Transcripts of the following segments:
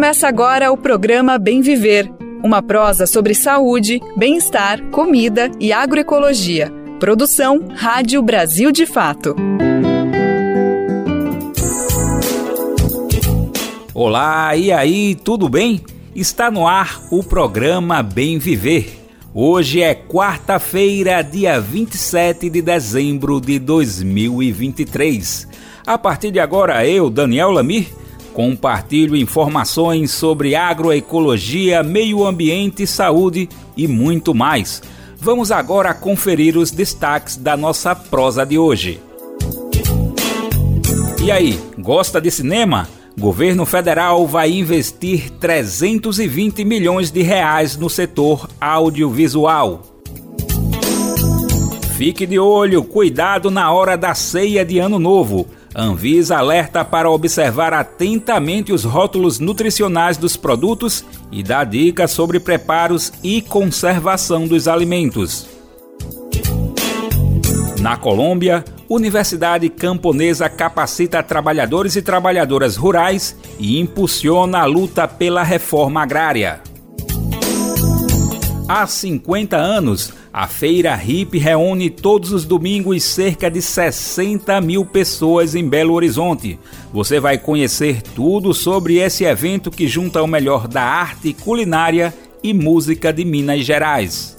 Começa agora o programa Bem Viver, uma prosa sobre saúde, bem-estar, comida e agroecologia. Produção Rádio Brasil de Fato. Olá, e aí, tudo bem? Está no ar o programa Bem Viver. Hoje é quarta-feira, dia 27 de dezembro de 2023. A partir de agora, eu, Daniel Lamir, compartilho informações sobre agroecologia, meio ambiente, saúde e muito mais. Vamos agora conferir os destaques da nossa prosa de hoje. E aí, gosta de cinema? Governo federal vai investir 320 milhões de reais no setor audiovisual. Fique de olho, cuidado na hora da ceia de Ano Novo. Anvisa alerta para observar atentamente os rótulos nutricionais dos produtos e dá dicas sobre preparos e conservação dos alimentos. Na Colômbia, Universidade Camponesa capacita trabalhadores e trabalhadoras rurais e impulsiona a luta pela reforma agrária. Há 50 anos, a Feira Hip reúne todos os domingos cerca de 60 mil pessoas em Belo Horizonte. Você vai conhecer tudo sobre esse evento que junta o melhor da arte, culinária e música de Minas Gerais.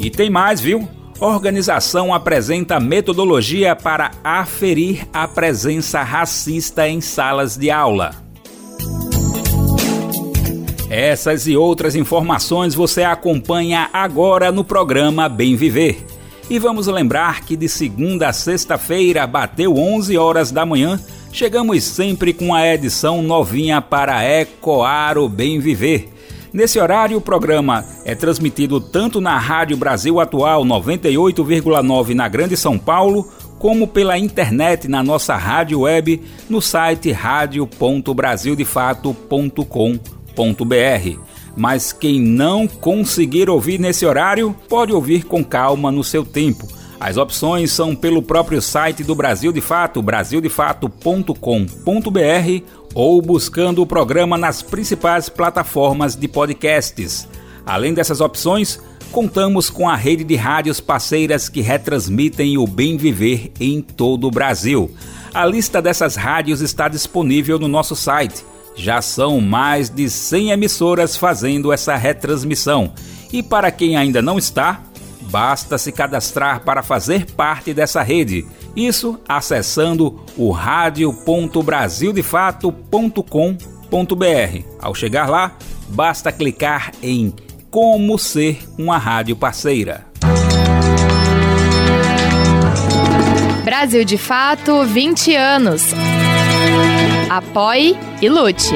E tem mais, viu? Organização apresenta metodologia para aferir a presença racista em salas de aula. Essas e outras informações você acompanha agora no programa Bem Viver. E vamos lembrar que de segunda a sexta-feira, bateu 11 horas da manhã, chegamos sempre com a edição novinha para ecoar o Bem Viver Nesse horário, o programa é transmitido tanto na Rádio Brasil Atual 98,9 na Grande São Paulo, como pela internet na nossa rádio web no site radio.brasildefato.com.br. Mas quem não conseguir ouvir nesse horário, pode ouvir com calma no seu tempo. As opções são pelo próprio site do Brasil de Fato, brasildefato.com.br ou buscando o programa nas principais plataformas de podcasts. Além dessas opções, contamos com a rede de rádios parceiras que retransmitem o bem viver em todo o Brasil. A lista dessas rádios está disponível no nosso site. Já são mais de 100 emissoras fazendo essa retransmissão. E para quem ainda não está, basta se cadastrar para fazer parte dessa rede isso acessando o radio.brasildefato.com.br. Ao chegar lá, basta clicar em Como ser uma rádio parceira. Brasil de Fato 20 anos. Apoie e lute.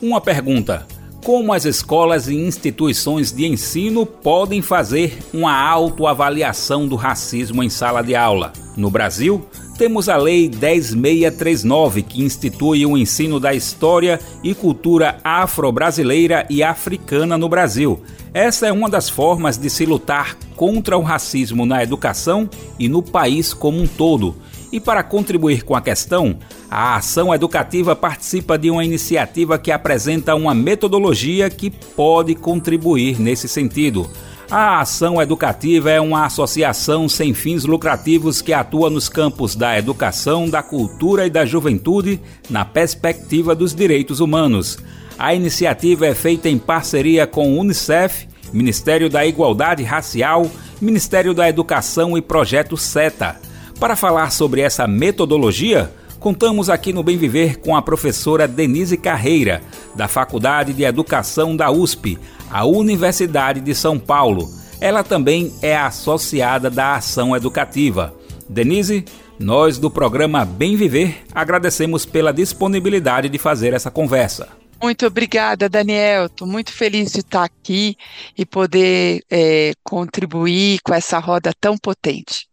Uma pergunta: como as escolas e instituições de ensino podem fazer uma autoavaliação do racismo em sala de aula. No Brasil, temos a Lei 10639, que institui o ensino da história e cultura afro-brasileira e africana no Brasil. Essa é uma das formas de se lutar contra o racismo na educação e no país como um todo. E para contribuir com a questão, a ação educativa participa de uma iniciativa que apresenta uma metodologia que pode contribuir nesse sentido. A Ação Educativa é uma associação sem fins lucrativos que atua nos campos da educação, da cultura e da juventude na perspectiva dos direitos humanos. A iniciativa é feita em parceria com o Unicef, Ministério da Igualdade Racial, Ministério da Educação e Projeto SETA. Para falar sobre essa metodologia, contamos aqui no Bem Viver com a professora Denise Carreira, da Faculdade de Educação da USP, a Universidade de São Paulo. Ela também é associada da Ação Educativa. Denise, nós do programa Bem Viver agradecemos pela disponibilidade de fazer essa conversa. Muito obrigada, Daniel. Estou muito feliz de estar aqui e poder é, contribuir com essa roda tão potente.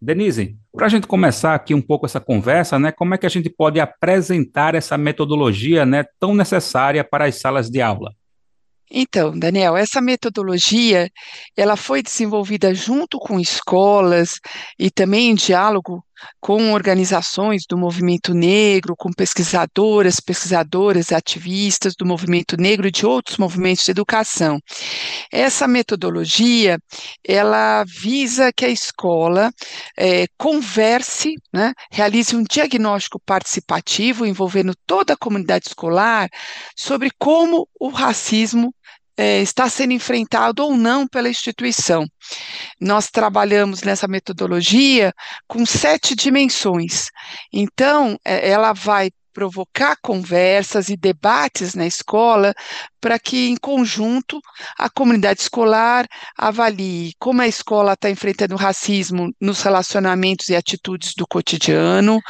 Denise, para a gente começar aqui um pouco essa conversa, né, como é que a gente pode apresentar essa metodologia né, tão necessária para as salas de aula? Então, Daniel, essa metodologia ela foi desenvolvida junto com escolas e também em diálogo com organizações do movimento negro, com pesquisadoras, pesquisadoras, ativistas do movimento negro e de outros movimentos de educação. Essa metodologia, ela visa que a escola é, converse, né, realize um diagnóstico participativo envolvendo toda a comunidade escolar sobre como o racismo é, está sendo enfrentado ou não pela instituição. Nós trabalhamos nessa metodologia com sete dimensões. Então, é, ela vai provocar conversas e debates na escola para que, em conjunto, a comunidade escolar avalie como a escola está enfrentando o racismo nos relacionamentos e atitudes do cotidiano,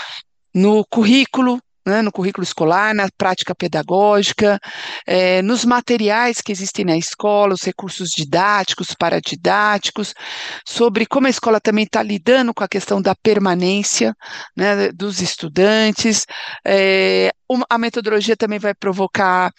no currículo, né, no currículo escolar, na prática pedagógica, é, nos materiais que existem na escola, os recursos didáticos, paradidáticos, sobre como a escola também está lidando com a questão da permanência né, dos estudantes. É, a metodologia também vai provocar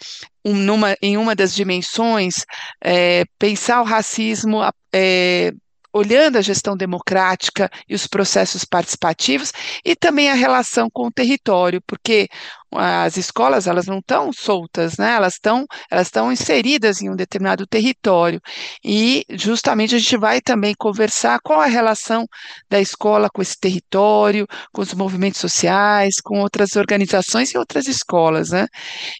um, numa, em uma das dimensões, é, pensar o racismo é, olhando a gestão democrática e os processos participativos e também a relação com o território, porque as escolas elas não estão soltas, né? Elas estão elas estão inseridas em um determinado território e justamente a gente vai também conversar qual a relação da escola com esse território, com os movimentos sociais, com outras organizações e outras escolas, né?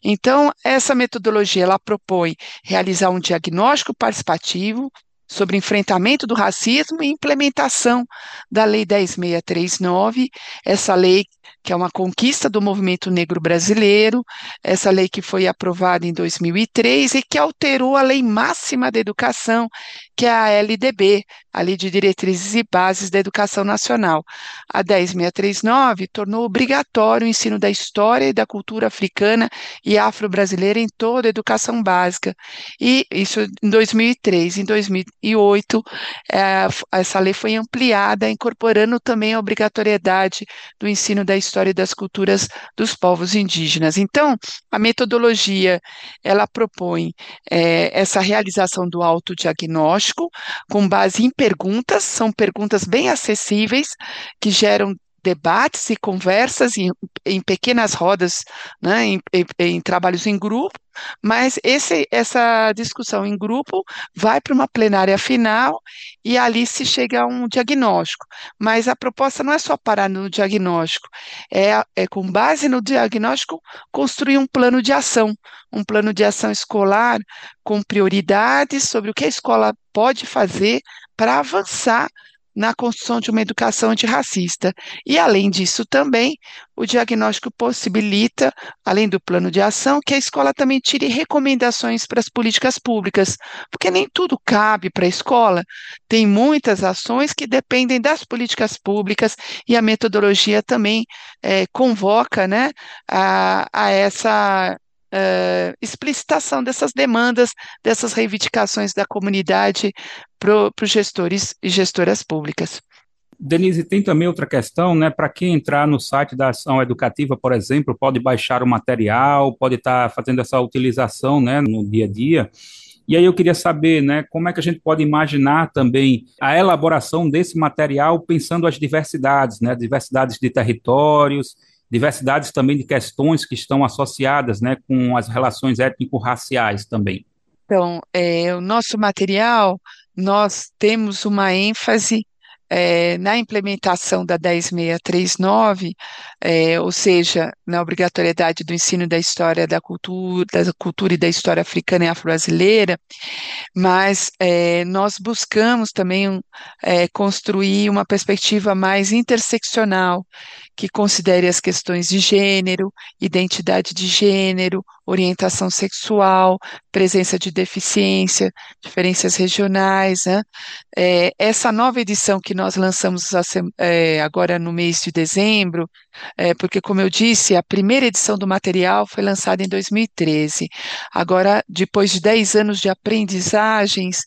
Então essa metodologia ela propõe realizar um diagnóstico participativo sobre enfrentamento do racismo e implementação da Lei 10639, essa lei que é uma conquista do movimento negro brasileiro, essa lei que foi aprovada em 2003 e que alterou a Lei Máxima da Educação, que é a LDB, a Lei de Diretrizes e Bases da Educação Nacional. A 10639 tornou obrigatório o ensino da história e da cultura africana e afro-brasileira em toda a educação básica. E isso em 2003. Em 2008, é, essa lei foi ampliada, incorporando também a obrigatoriedade do ensino da história e das culturas dos povos indígenas. Então, a metodologia ela propõe é, essa realização do autodiagnóstico com base em perguntas, são perguntas bem acessíveis que geram debates e conversas em, em pequenas rodas, né, em, em, em, trabalhos em grupo, mas esse, essa discussão em grupo vai para uma plenária final e ali se chega a um diagnóstico. Mas a proposta não é só parar no diagnóstico, é, é com base no diagnóstico construir um plano de ação, um plano de ação escolar com prioridades sobre o que a escola pode fazer para avançar na construção de uma educação antirracista. E, além disso, também, o diagnóstico possibilita, além do plano de ação, que a escola também tire recomendações para as políticas públicas, porque nem tudo cabe para a escola. Tem muitas ações que dependem das políticas públicas e a metodologia também é, convoca né, a, a essa uh, explicitação dessas demandas, dessas reivindicações da comunidade para os gestores e gestoras públicas. Denise, tem também outra questão, né? Para quem entrar no site da ação educativa, por exemplo, pode baixar o material, pode estar tá fazendo essa utilização, né, no dia a dia. E aí eu queria saber, né, como é que a gente pode imaginar também a elaboração desse material pensando as diversidades, né, diversidades de territórios, diversidades também de questões que estão associadas né, com as relações étnico-raciais também. Então, é, o nosso material, nós temos uma ênfase é, na implementação da 10639, é, ou seja, na obrigatoriedade do ensino da história da cultura, da cultura e da história africana e afro-brasileira, mas é, nós buscamos também é, construir uma perspectiva mais interseccional, que considere as questões de gênero, identidade de gênero, orientação sexual, presença de deficiência, diferenças regionais. Né? É, essa nova edição que nós lançamos é, agora no mês de dezembro, é, porque, como eu disse, a primeira edição do material foi lançada em 2013. Agora, depois de 10 anos de aprendizagens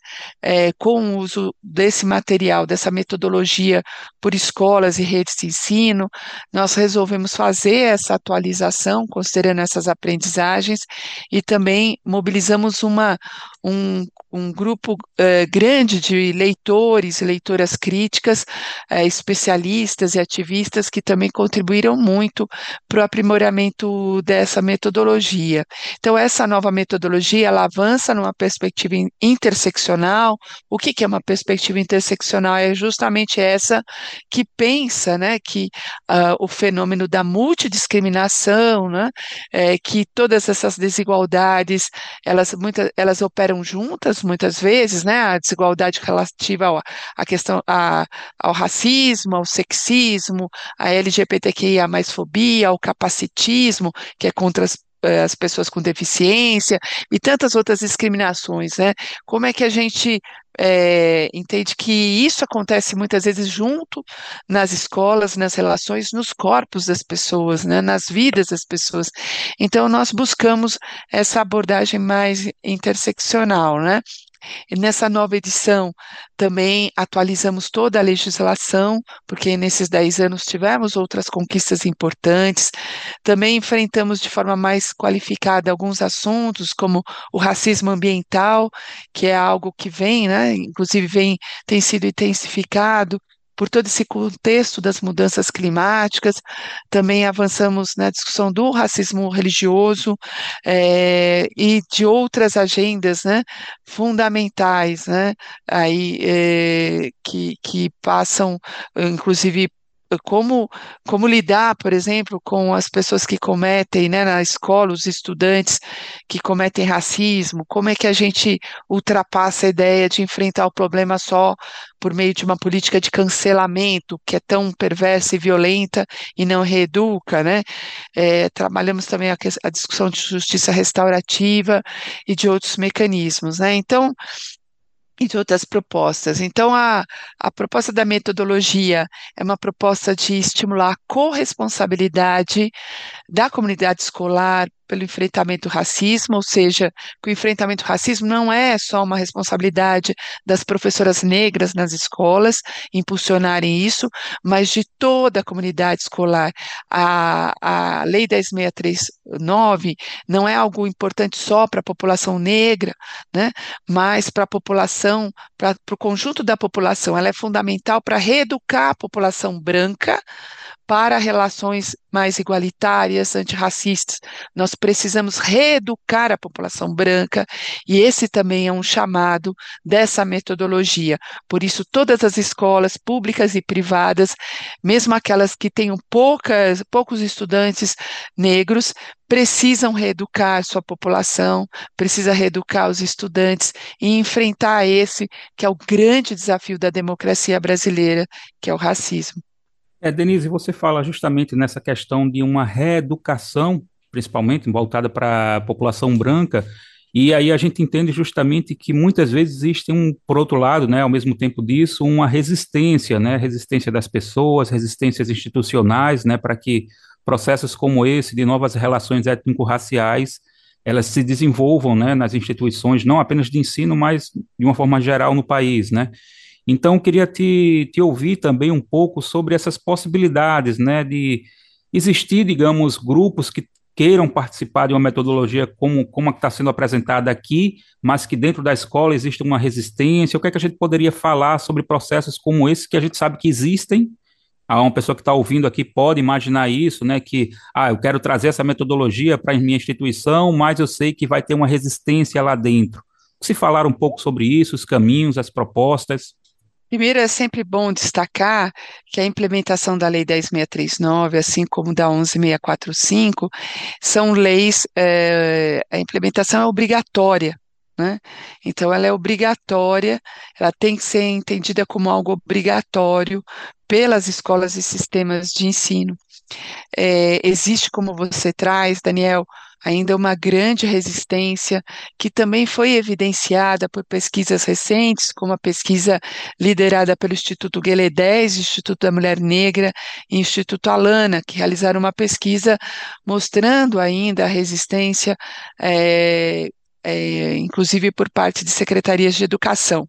é, com o uso desse material, dessa metodologia por escolas e redes de ensino, nós resolvemos fazer essa atualização, considerando essas aprendizagens, e também mobilizamos uma, um, um grupo uh, grande de leitores, leitoras críticas, uh, especialistas e ativistas que também contribuíram muito para o aprimoramento dessa metodologia. Então, essa nova metodologia, ela avança numa perspectiva interseccional. O que, que é uma perspectiva interseccional? É justamente essa que pensa né, que uh, o fenômeno da multidiscriminação, né, é, que todas essas desigualdades, elas, muitas, elas operam juntas, muitas vezes, né, a desigualdade relativa ao, à questão a, ao racismo, ao sexismo, à LGBTQIA mais fobia, ao capacitismo, que é contra as as pessoas com deficiência e tantas outras discriminações, né? Como é que a gente é, entende que isso acontece muitas vezes junto nas escolas, nas relações, nos corpos das pessoas, né, nas vidas das pessoas. Então, nós buscamos essa abordagem mais interseccional, né? Nessa nova edição também atualizamos toda a legislação, porque nesses 10 anos tivemos outras conquistas importantes. Também enfrentamos de forma mais qualificada alguns assuntos, como o racismo ambiental, que é algo que vem, né, inclusive vem, tem sido intensificado por todo esse contexto das mudanças climáticas, também avançamos na discussão do racismo religioso é, e de outras agendas né, fundamentais, né, aí, é, que, que passam, inclusive, como, como lidar, por exemplo, com as pessoas que cometem, né, na escola, os estudantes que cometem racismo, como é que a gente ultrapassa a ideia de enfrentar o problema só por meio de uma política de cancelamento, que é tão perversa e violenta e não reeduca, né? É, trabalhamos também a, a discussão de justiça restaurativa e de outros mecanismos, né? Então, e de outras propostas. Então, a, a proposta da metodologia é uma proposta de estimular a corresponsabilidade da comunidade escolar pelo enfrentamento do racismo, ou seja, que o enfrentamento do racismo não é só uma responsabilidade das professoras negras nas escolas impulsionarem isso, mas de toda a comunidade escolar. A, a Lei 10639 não é algo importante só para a população negra, né, mas para a população, para o conjunto da população. Ela é fundamental para reeducar a população branca para relações mais igualitárias, antirracistas. Nós precisamos reeducar a população branca e esse também é um chamado dessa metodologia. Por isso, todas as escolas públicas e privadas, mesmo aquelas que tenham poucas, poucos estudantes negros, precisam reeducar sua população, precisa reeducar os estudantes e enfrentar esse que é o grande desafio da democracia brasileira, que é o racismo. É, Denise, você fala justamente nessa questão de uma reeducação, principalmente voltada para a população branca, e aí a gente entende justamente que muitas vezes existe um, por outro lado, né, ao mesmo tempo disso, uma resistência, né, resistência das pessoas, resistências institucionais, né, para que processos como esse de novas relações étnico-raciais elas se desenvolvam, né, nas instituições, não apenas de ensino, mas de uma forma geral no país, né? Então, queria te, te ouvir também um pouco sobre essas possibilidades, né, de existir, digamos, grupos que queiram participar de uma metodologia como, como a que está sendo apresentada aqui, mas que dentro da escola existe uma resistência. O que é que a gente poderia falar sobre processos como esse que a gente sabe que existem? Ah, uma pessoa que está ouvindo aqui pode imaginar isso, né? Que ah, eu quero trazer essa metodologia para a minha instituição, mas eu sei que vai ter uma resistência lá dentro. Se falar um pouco sobre isso, os caminhos, as propostas. Primeiro, é sempre bom destacar que a implementação da Lei 10.639, assim como da 11.645, são leis, é, a implementação é obrigatória, né? Então, ela é obrigatória, ela tem que ser entendida como algo obrigatório pelas escolas e sistemas de ensino. É, existe, como você traz, Daniel, ainda uma grande resistência, que também foi evidenciada por pesquisas recentes, como a pesquisa liderada pelo Instituto Guelé 10, Instituto da Mulher Negra e Instituto Alana, que realizaram uma pesquisa mostrando ainda a resistência, é, é, inclusive por parte de secretarias de educação.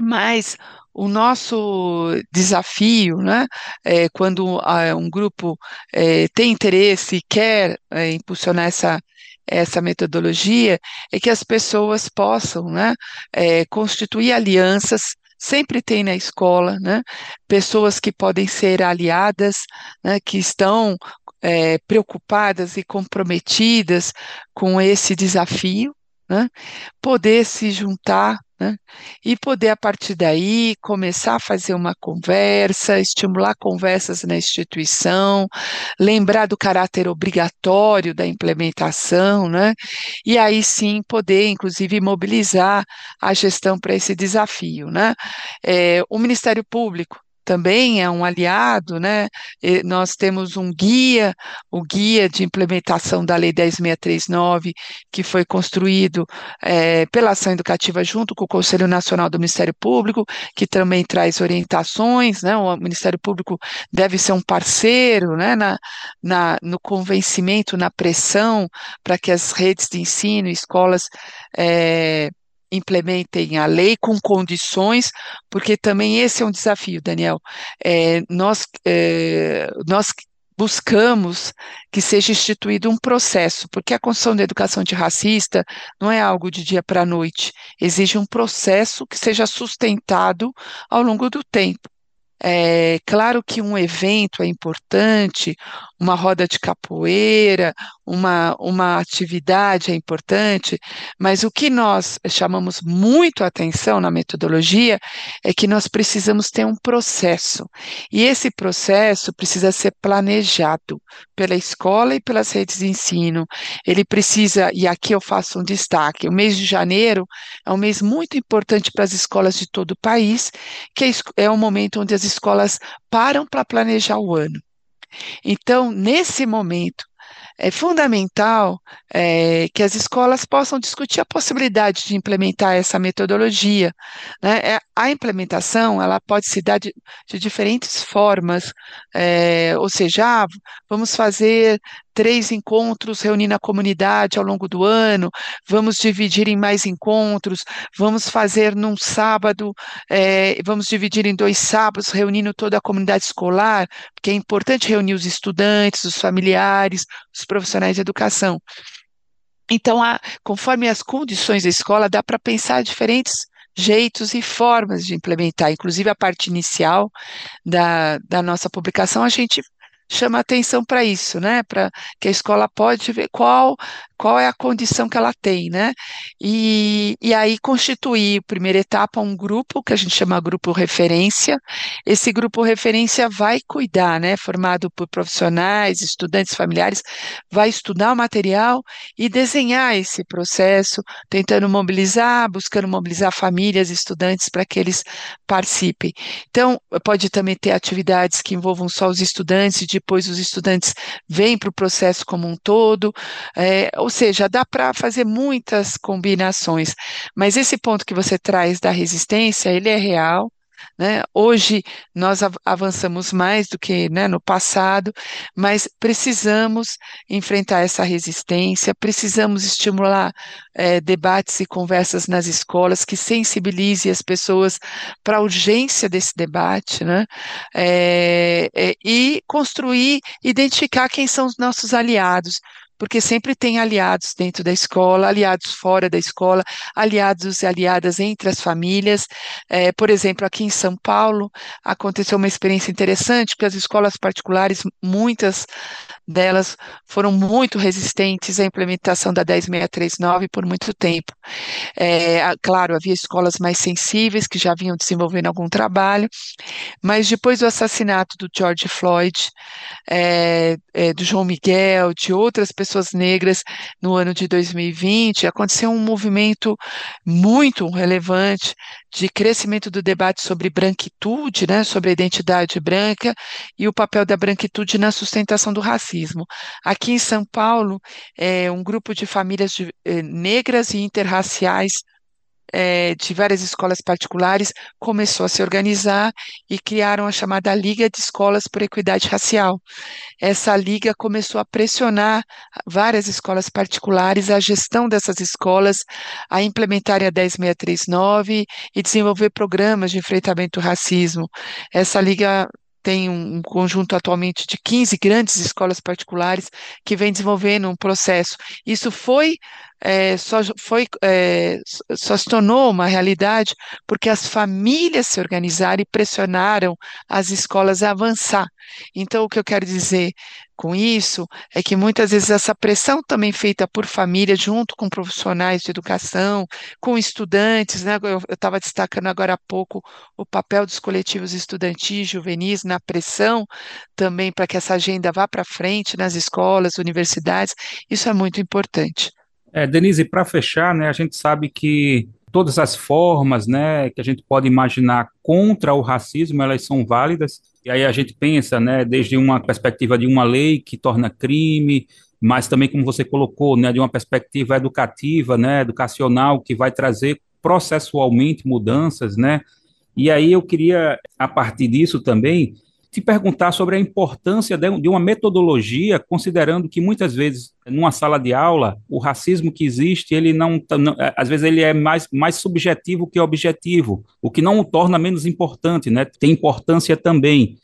Mas o nosso desafio, né, é, quando um grupo é, tem interesse e quer é, impulsionar essa, essa metodologia é que as pessoas possam né, é, constituir alianças sempre tem na escola, né, pessoas que podem ser aliadas, né, que estão é, preocupadas e comprometidas com esse desafio, né, poder se juntar né? E poder, a partir daí, começar a fazer uma conversa, estimular conversas na instituição, lembrar do caráter obrigatório da implementação, né? E aí sim poder, inclusive, mobilizar a gestão para esse desafio, né? É, o Ministério Público também é um aliado, né? E nós temos um guia, o guia de implementação da Lei 10.639, que foi construído é, pela ação educativa junto com o Conselho Nacional do Ministério Público, que também traz orientações, né? O Ministério Público deve ser um parceiro, né? Na, na no convencimento, na pressão, para que as redes de ensino, escolas é, implementem a lei com condições, porque também esse é um desafio, Daniel. É, nós, é, nós buscamos que seja instituído um processo, porque a construção da educação antirracista não é algo de dia para noite, exige um processo que seja sustentado ao longo do tempo. É claro que um evento é importante, uma roda de capoeira, uma, uma atividade é importante, mas o que nós chamamos muito atenção na metodologia é que nós precisamos ter um processo. E esse processo precisa ser planejado pela escola e pelas redes de ensino. Ele precisa, e aqui eu faço um destaque: o mês de janeiro é um mês muito importante para as escolas de todo o país, que é, é o momento onde as escolas param para planejar o ano. Então, nesse momento, é fundamental é, que as escolas possam discutir a possibilidade de implementar essa metodologia. Né? É, a implementação ela pode se dar de, de diferentes formas, é, ou seja, ah, vamos fazer três encontros reunindo a comunidade ao longo do ano, vamos dividir em mais encontros, vamos fazer num sábado, é, vamos dividir em dois sábados, reunindo toda a comunidade escolar, porque é importante reunir os estudantes, os familiares, os profissionais de educação. Então, a, conforme as condições da escola, dá para pensar diferentes jeitos e formas de implementar. Inclusive, a parte inicial da, da nossa publicação, a gente chama atenção para isso, né? Para que a escola pode ver qual qual é a condição que ela tem, né? E, e aí constituir, primeira etapa, um grupo que a gente chama grupo referência. Esse grupo referência vai cuidar, né? Formado por profissionais, estudantes, familiares, vai estudar o material e desenhar esse processo, tentando mobilizar, buscando mobilizar famílias, estudantes para que eles participem. Então, pode também ter atividades que envolvam só os estudantes, e depois os estudantes vêm para o processo como um todo. É, ou seja, dá para fazer muitas combinações, mas esse ponto que você traz da resistência, ele é real, né? Hoje nós avançamos mais do que né, no passado, mas precisamos enfrentar essa resistência, precisamos estimular é, debates e conversas nas escolas que sensibilize as pessoas para a urgência desse debate, né? É, é, e construir, identificar quem são os nossos aliados, porque sempre tem aliados dentro da escola, aliados fora da escola, aliados e aliadas entre as famílias. É, por exemplo, aqui em São Paulo aconteceu uma experiência interessante, porque as escolas particulares, muitas delas foram muito resistentes à implementação da 10639 por muito tempo. É, claro, havia escolas mais sensíveis que já vinham desenvolvendo algum trabalho, mas depois do assassinato do George Floyd, é, é, do João Miguel, de outras pessoas negras no ano de 2020, aconteceu um movimento muito relevante de crescimento do debate sobre branquitude, né, sobre a identidade branca e o papel da branquitude na sustentação do racismo. Aqui em São Paulo, é, um grupo de famílias de, eh, negras e interraciais é, de várias escolas particulares começou a se organizar e criaram a chamada Liga de Escolas por Equidade Racial. Essa liga começou a pressionar várias escolas particulares, a gestão dessas escolas, a implementarem a 10639 e desenvolver programas de enfrentamento ao racismo. Essa liga tem um, conjunto atualmente de 15 grandes escolas particulares que vem desenvolvendo um processo. Isso foi é, só, foi, é, só se tornou uma realidade porque as famílias se organizaram e pressionaram as escolas a avançar. Então, o que eu quero dizer com isso é que muitas vezes essa pressão também feita por família, junto com profissionais de educação, com estudantes, né? Eu estava destacando agora há pouco o papel dos coletivos estudantis, juvenis na pressão também para que essa agenda vá para frente nas escolas, universidades. Isso é muito importante. É, Denise, para fechar, né, a gente sabe que todas as formas, né, que a gente pode imaginar contra o racismo, elas são válidas. E aí a gente pensa, né, desde uma perspectiva de uma lei que torna crime, mas também como você colocou, né, de uma perspectiva educativa, né, educacional que vai trazer processualmente mudanças, né? E aí eu queria a partir disso também te perguntar sobre a importância de uma metodologia, considerando que muitas vezes numa sala de aula o racismo que existe ele não, não às vezes ele é mais, mais subjetivo que objetivo, o que não o torna menos importante, né? Tem importância também.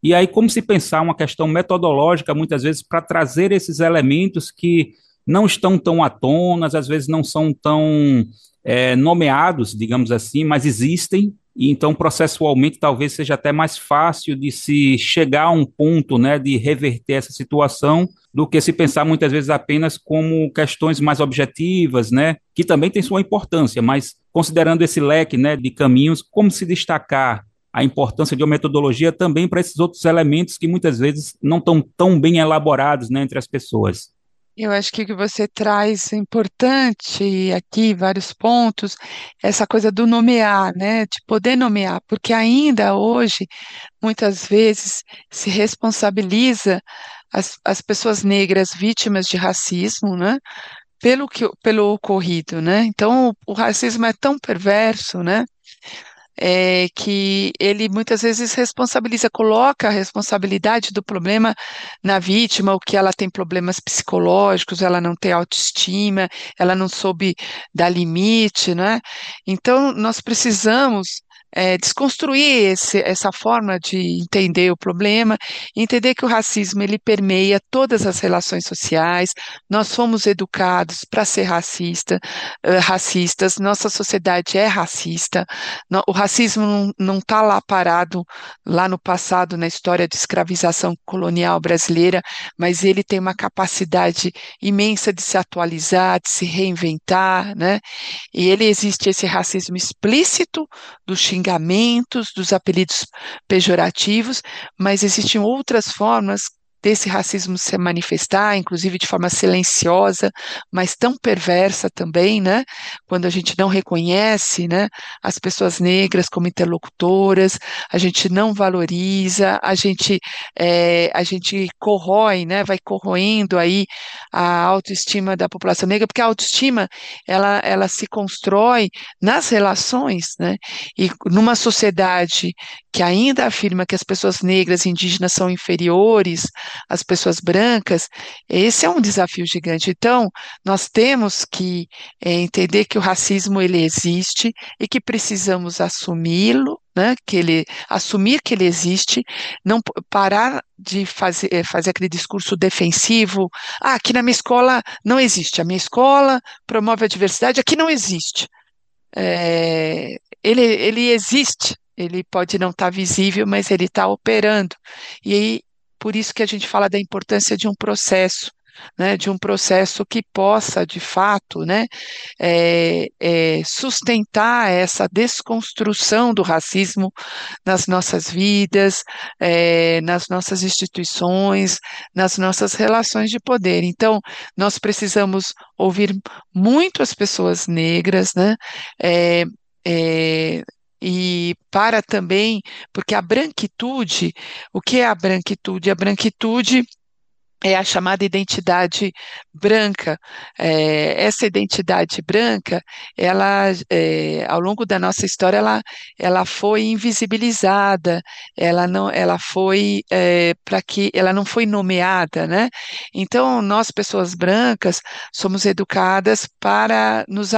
E aí como se pensar uma questão metodológica muitas vezes para trazer esses elementos que não estão tão à tona, às vezes não são tão é, nomeados, digamos assim, mas existem e então processualmente talvez seja até mais fácil de se chegar a um ponto, né, de reverter essa situação do que se pensar muitas vezes apenas como questões mais objetivas, né, que também tem sua importância, mas considerando esse leque, né, de caminhos, como se destacar a importância de uma metodologia também para esses outros elementos que muitas vezes não estão tão bem elaborados, né, entre as pessoas. Eu acho que o que você traz é importante aqui, vários pontos, essa coisa do nomear, né? De poder nomear, porque ainda hoje, muitas vezes, se responsabiliza as, as pessoas negras vítimas de racismo, né? Pelo, que, pelo ocorrido, né? Então, o, o racismo é tão perverso, né? É, que ele muitas vezes responsabiliza, coloca a responsabilidade do problema na vítima, o que ela tem problemas psicológicos, ela não tem autoestima, ela não soube dar limite, né? Então, nós precisamos é, desconstruir esse, essa forma de entender o problema, entender que o racismo ele permeia todas as relações sociais. Nós fomos educados para ser racista, racistas. Nossa sociedade é racista. O racismo não está lá parado lá no passado na história de escravização colonial brasileira, mas ele tem uma capacidade imensa de se atualizar, de se reinventar, né? E ele existe esse racismo explícito do xingamento xingamentos, dos apelidos pejorativos, mas existem outras formas desse racismo se manifestar, inclusive de forma silenciosa, mas tão perversa também, né? Quando a gente não reconhece, né, as pessoas negras como interlocutoras, a gente não valoriza, a gente é, a gente corrói, né? Vai corroendo aí a autoestima da população negra, porque a autoestima ela ela se constrói nas relações, né? E numa sociedade que ainda afirma que as pessoas negras e indígenas são inferiores às pessoas brancas, esse é um desafio gigante. Então, nós temos que é, entender que o racismo ele existe e que precisamos assumi-lo, né, que ele assumir que ele existe, não parar de fazer, eh, fazer aquele discurso defensivo, ah, aqui na minha escola não existe, a minha escola promove a diversidade, aqui não existe. É, ele, ele existe, ele pode não estar visível, mas ele está operando. E por isso que a gente fala da importância de um processo, né, de um processo que possa, de fato, né, é, é, sustentar essa desconstrução do racismo nas nossas vidas, é, nas nossas instituições, nas nossas relações de poder. Então, nós precisamos ouvir muito as pessoas negras, né, é, é, e para também, porque a branquitude, o que é a branquitude? A branquitude é a chamada identidade branca. É, essa identidade branca, ela, é, ao longo da nossa história, ela, ela foi invisibilizada, ela não, ela foi é, para que, ela não foi nomeada, né? Então, nós pessoas brancas somos educadas para nos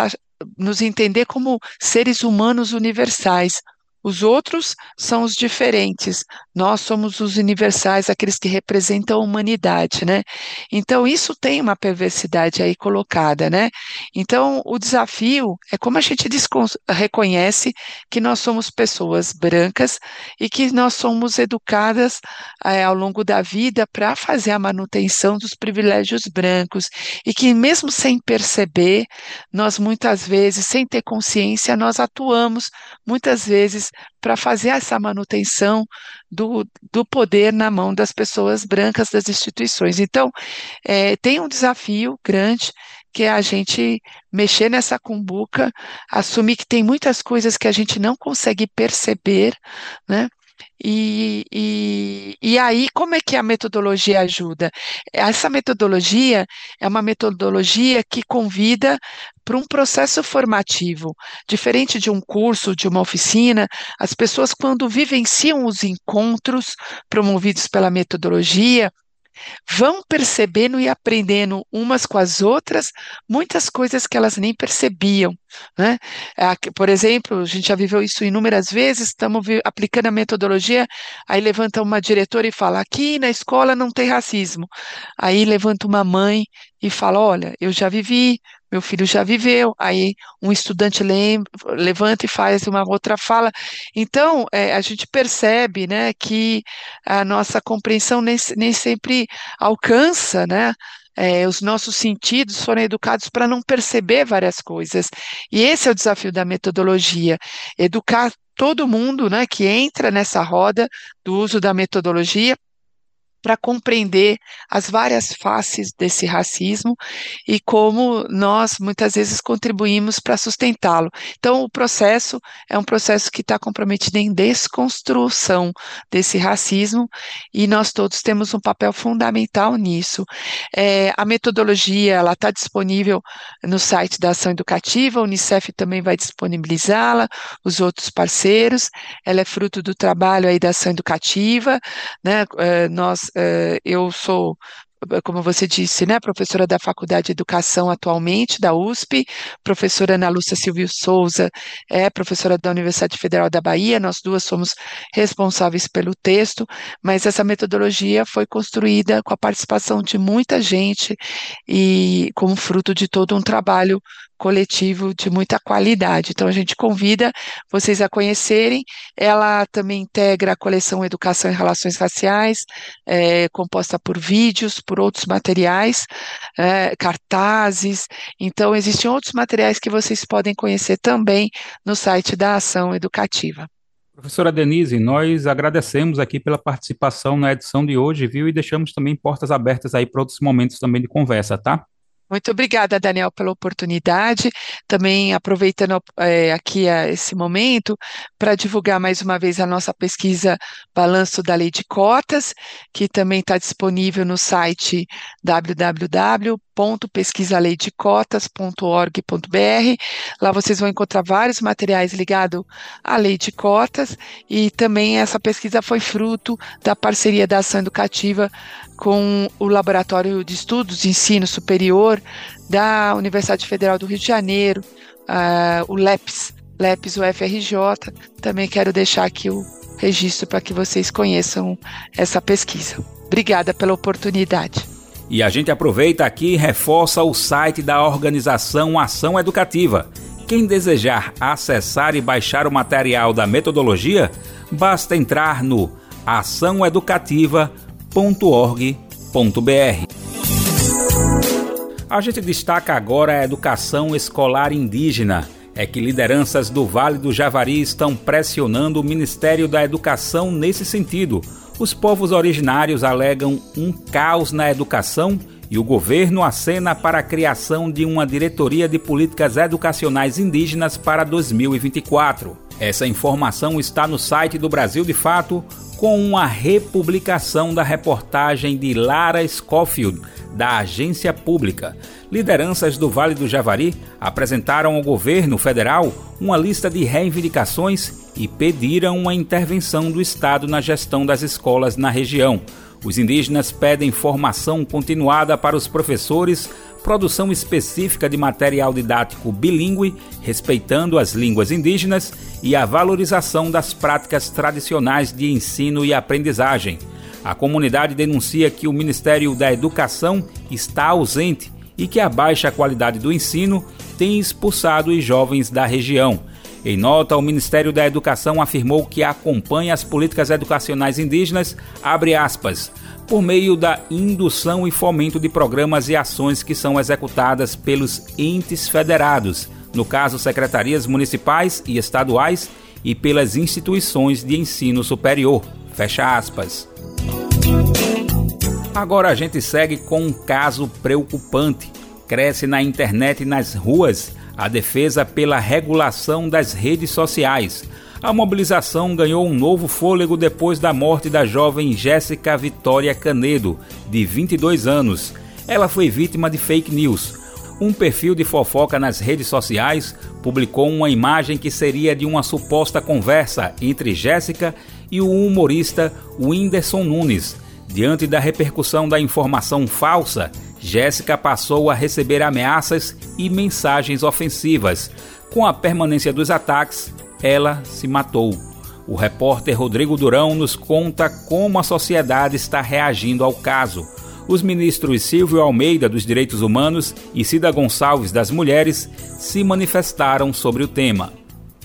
nos entender como seres humanos universais, Os outros são os diferentes. Nós somos os universais, aqueles que representam a humanidade, né? Então, isso tem uma perversidade aí colocada, né? Então, o desafio é como a gente reconhece que nós somos pessoas brancas e que nós somos educadas é, ao longo da vida para fazer a manutenção dos privilégios brancos e que, mesmo sem perceber, nós muitas vezes, sem ter consciência, nós atuamos muitas vezes para fazer essa manutenção do, do poder na mão das pessoas brancas das instituições. Então, é, tem um desafio grande que é a gente mexer nessa cumbuca, assumir que tem muitas coisas que a gente não consegue perceber, né? E, e, e aí, como é que a metodologia ajuda? Essa metodologia é uma metodologia que convida para um processo formativo. Diferente de um curso, de uma oficina, as pessoas, quando vivenciam os encontros promovidos pela metodologia, vão percebendo e aprendendo umas com as outras muitas coisas que elas nem percebiam. Né? Por exemplo, a gente já viveu isso inúmeras vezes, estamos aplicando a metodologia, aí levanta uma diretora e fala: aqui na escola não tem racismo. Aí levanta uma mãe e fala: olha, eu já vivi, meu filho já viveu, aí um estudante levanta e faz uma outra fala. Então, é, a gente percebe né, que a nossa compreensão nem, nem sempre alcança, né? É, os nossos sentidos foram educados para não perceber várias coisas. E esse é o desafio da metodologia: educar todo mundo né, que entra nessa roda do uso da metodologia para compreender as várias faces desse racismo e como nós muitas vezes contribuímos para sustentá-lo. Então, o processo é um processo que está comprometido em desconstrução desse racismo e nós todos temos um papel fundamental nisso. É, a metodologia ela está disponível no site da Ação Educativa, a Unicef também vai disponibilizá-la, os outros parceiros. Ela é fruto do trabalho aí da Ação Educativa, né? É, nós uh, eu sou como você disse, né, professora da Faculdade de Educação atualmente, da USP, professora Ana Lúcia Silvio Souza é professora da Universidade Federal da Bahia, nós duas somos responsáveis pelo texto, mas essa metodologia foi construída com a participação de muita gente e como fruto de todo um trabalho coletivo de muita qualidade. Então, a gente convida vocês a conhecerem. Ela também integra a coleção Educação e Relações Raciais, é, composta por vídeos, por outros materiais, é, cartazes. Então, existem outros materiais que vocês podem conhecer também no site da Ação Educativa. Professora Denise, nós agradecemos aqui pela participação na edição de hoje, viu? E deixamos também portas abertas aí para outros momentos também de conversa, tá? Muito obrigada, Daniel, pela oportunidade. Também aproveitando é, aqui a, esse momento para divulgar mais uma vez a nossa pesquisa Balanço da Lei de Cotas, que também está disponível no site www.pesquisaleidecotas.org.br. Lá vocês vão encontrar vários materiais ligados à lei de cotas e também essa pesquisa foi fruto da parceria da ação educativa com o Laboratório de Estudos de Ensino Superior da Universidade Federal do Rio de Janeiro, uh, o LEPS, LEPS UFRJ. Também quero deixar aqui o registro para que vocês conheçam essa pesquisa. Obrigada pela oportunidade. E a gente aproveita aqui e reforça o site da organização Ação Educativa. Quem desejar acessar e baixar o material da metodologia, basta entrar no açãoeducativa.com www.educação.org.br. A gente destaca agora a educação escolar indígena. É que lideranças do Vale do Javari estão pressionando o Ministério da Educação nesse sentido. Os povos originários alegam um caos na educação e o governo acena para a criação de uma diretoria de políticas educacionais indígenas para 2024. Essa informação está no site do Brasil de Fato, com uma republicação da reportagem de Lara Schofield, da agência pública. Lideranças do Vale do Javari apresentaram ao governo federal uma lista de reivindicações e pediram uma intervenção do Estado na gestão das escolas na região. Os indígenas pedem formação continuada para os professores, produção específica de material didático bilíngue, respeitando as línguas indígenas e a valorização das práticas tradicionais de ensino e aprendizagem. A comunidade denuncia que o Ministério da Educação está ausente e que a baixa qualidade do ensino tem expulsado os jovens da região. Em nota, o Ministério da Educação afirmou que acompanha as políticas educacionais indígenas, abre aspas, por meio da indução e fomento de programas e ações que são executadas pelos entes federados, no caso secretarias municipais e estaduais, e pelas instituições de ensino superior. Fecha aspas. Agora a gente segue com um caso preocupante. Cresce na internet e nas ruas a defesa pela regulação das redes sociais. A mobilização ganhou um novo fôlego depois da morte da jovem Jéssica Vitória Canedo, de 22 anos. Ela foi vítima de fake news. Um perfil de fofoca nas redes sociais publicou uma imagem que seria de uma suposta conversa entre Jéssica e o humorista Whindersson Nunes. Diante da repercussão da informação falsa, Jéssica passou a receber ameaças e mensagens ofensivas. Com a permanência dos ataques, ela se matou. O repórter Rodrigo Durão nos conta como a sociedade está reagindo ao caso. Os ministros Silvio Almeida dos Direitos Humanos e Cida Gonçalves das Mulheres se manifestaram sobre o tema.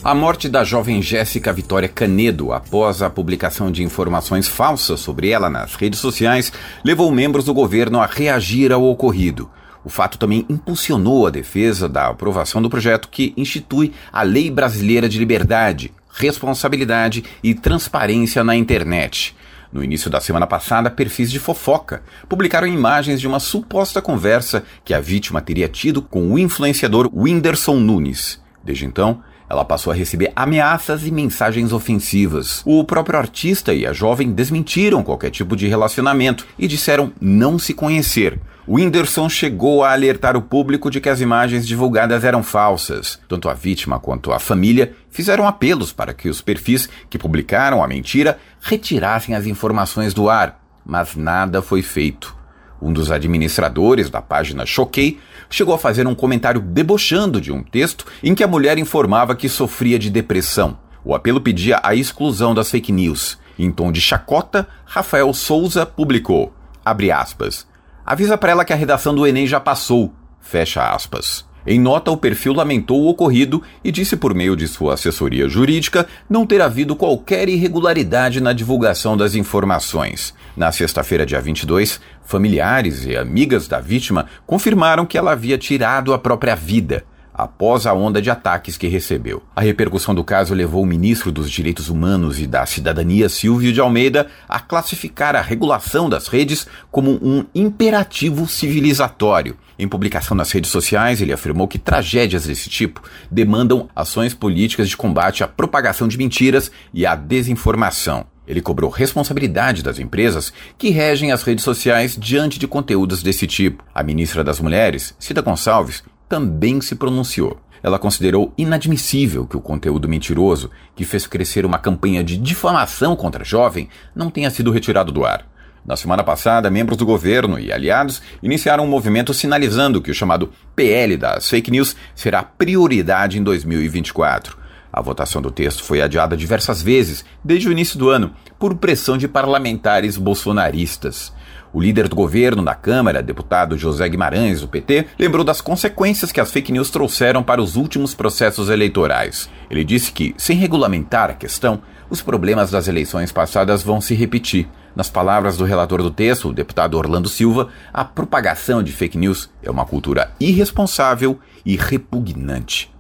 A morte da jovem Jéssica Vitória Canedo, após a publicação de informações falsas sobre ela nas redes sociais, levou membros do governo a reagir ao ocorrido. O fato também impulsionou a defesa da aprovação do projeto que institui a Lei Brasileira de Liberdade, Responsabilidade e Transparência na Internet. No início da semana passada, perfis de fofoca publicaram imagens de uma suposta conversa que a vítima teria tido com o influenciador Whindersson Nunes. Desde então, ela passou a receber ameaças e mensagens ofensivas. O próprio artista e a jovem desmentiram qualquer tipo de relacionamento e disseram não se conhecer. Whindersson chegou a alertar o público de que as imagens divulgadas eram falsas. Tanto a vítima quanto a família fizeram apelos para que os perfis que publicaram a mentira retirassem as informações do ar, mas nada foi feito. Um dos administradores da página Choquei chegou a fazer um comentário debochando de um texto em que a mulher informava que sofria de depressão. O apelo pedia a exclusão das fake news. Em tom de chacota, Rafael Souza publicou, abre aspas, avisa para ela que a redação do Enem já passou, fecha aspas. Em nota, o perfil lamentou o ocorrido e disse por meio de sua assessoria jurídica não ter havido qualquer irregularidade na divulgação das informações. Na sexta-feira, dia 22, familiares e amigas da vítima confirmaram que ela havia tirado a própria vida após a onda de ataques que recebeu. A repercussão do caso levou o ministro dos Direitos Humanos e da Cidadania, Silvio de Almeida, a classificar a regulação das redes como um imperativo civilizatório. Em publicação nas redes sociais, ele afirmou que tragédias desse tipo demandam ações políticas de combate à propagação de mentiras e à desinformação. Ele cobrou responsabilidade das empresas que regem as redes sociais diante de conteúdos desse tipo. A ministra das Mulheres, Cida Gonçalves, também se pronunciou. Ela considerou inadmissível que o conteúdo mentiroso, que fez crescer uma campanha de difamação contra a jovem, não tenha sido retirado do ar. Na semana passada, membros do governo e aliados iniciaram um movimento sinalizando que o chamado PL das fake news será prioridade em 2024. A votação do texto foi adiada diversas vezes desde o início do ano por pressão de parlamentares bolsonaristas. O líder do governo na Câmara, deputado José Guimarães, do PT, lembrou das consequências que as fake news trouxeram para os últimos processos eleitorais. Ele disse que, sem regulamentar a questão, os problemas das eleições passadas vão se repetir. Nas palavras do relator do texto, o deputado Orlando Silva, a propagação de fake news é uma cultura irresponsável e repugnante.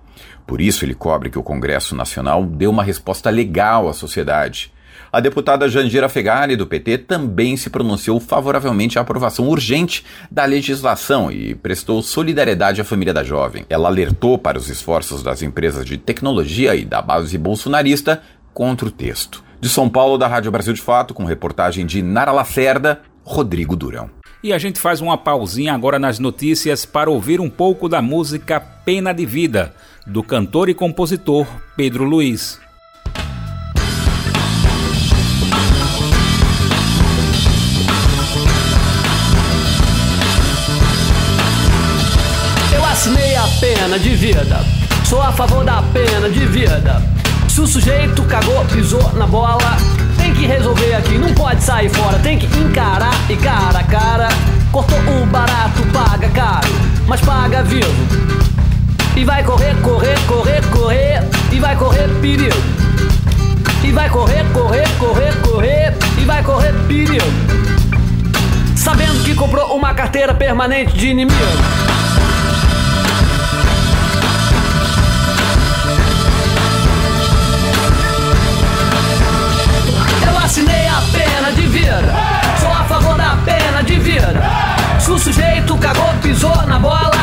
Por isso, ele cobre que o Congresso Nacional deu uma resposta legal à sociedade. A deputada Jandira Fegali, do PT, também se pronunciou favoravelmente à aprovação urgente da legislação e prestou solidariedade à família da jovem. Ela alertou para os esforços das empresas de tecnologia e da base bolsonarista contra o texto. De São Paulo, da Rádio Brasil de Fato, com reportagem de Nara Lacerda, Rodrigo Durão. E a gente faz uma pausinha agora nas notícias para ouvir um pouco da música Pena de Vida, do cantor e compositor Pedro Luiz. Eu assinei a pena de vida, sou a favor da pena de vida. Se o sujeito cagou, pisou na bola, tem que resolver aqui, não pode sair fora, tem que encarar e cara a cara. Cortou o barato, paga caro, mas paga vivo. E vai correr, correr, correr, correr, e vai correr perigo. E vai correr, correr, correr, correr, e vai correr perigo. Sabendo que comprou uma carteira permanente de inimigo. assinei a pena de vida. Sou a favor da pena de vida. Se o sujeito cagou, pisou na bola,